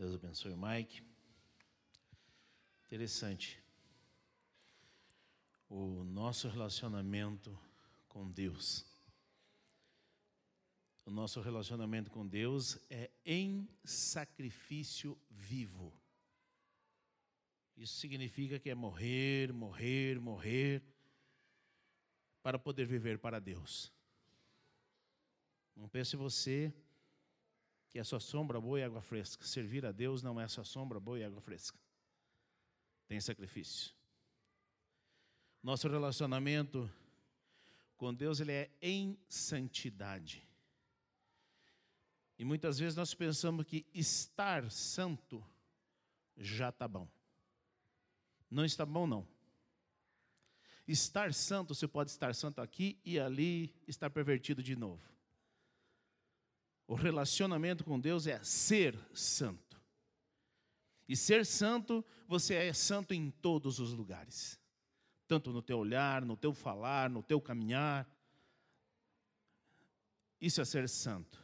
Deus abençoe o Mike. Interessante. O nosso relacionamento com Deus. O nosso relacionamento com Deus é em sacrifício vivo. Isso significa que é morrer, morrer, morrer, para poder viver para Deus. Não pense você que é sua sombra boa e água fresca. Servir a Deus não é sua sombra boa e água fresca. Tem sacrifício. Nosso relacionamento com Deus ele é em santidade. E muitas vezes nós pensamos que estar santo já está bom. Não está bom, não. Estar santo, você pode estar santo aqui e ali, estar pervertido de novo. O relacionamento com Deus é ser santo. E ser santo, você é santo em todos os lugares. Tanto no teu olhar, no teu falar, no teu caminhar. Isso é ser santo.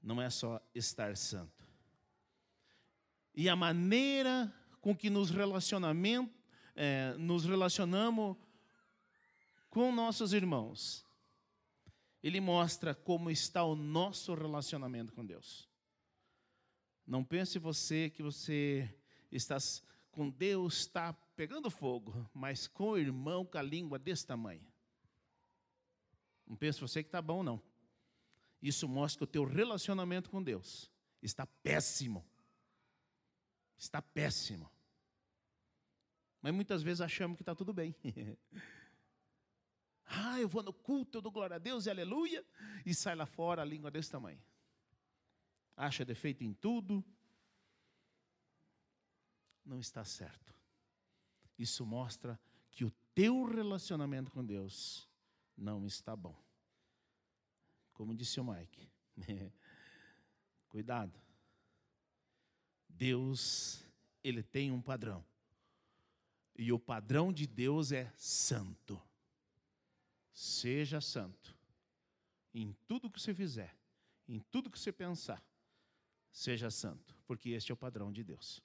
Não é só estar santo. E a maneira com que nos, relacionamento, é, nos relacionamos com nossos irmãos ele mostra como está o nosso relacionamento com Deus. Não pense você que você está com Deus está pegando fogo, mas com o irmão com a língua desse tamanho. Não pense você que está bom, não. Isso mostra que o teu relacionamento com Deus está péssimo. Está péssimo. Mas muitas vezes achamos que está tudo bem. Ah, eu vou no culto, eu dou glória a Deus e aleluia, e sai lá fora a língua desse tamanho. Acha defeito em tudo. Não está certo. Isso mostra que o teu relacionamento com Deus não está bom. Como disse o Mike, cuidado. Deus, ele tem um padrão. E o padrão de Deus é santo. Seja santo. Em tudo que você fizer, em tudo que você pensar, seja santo, porque este é o padrão de Deus.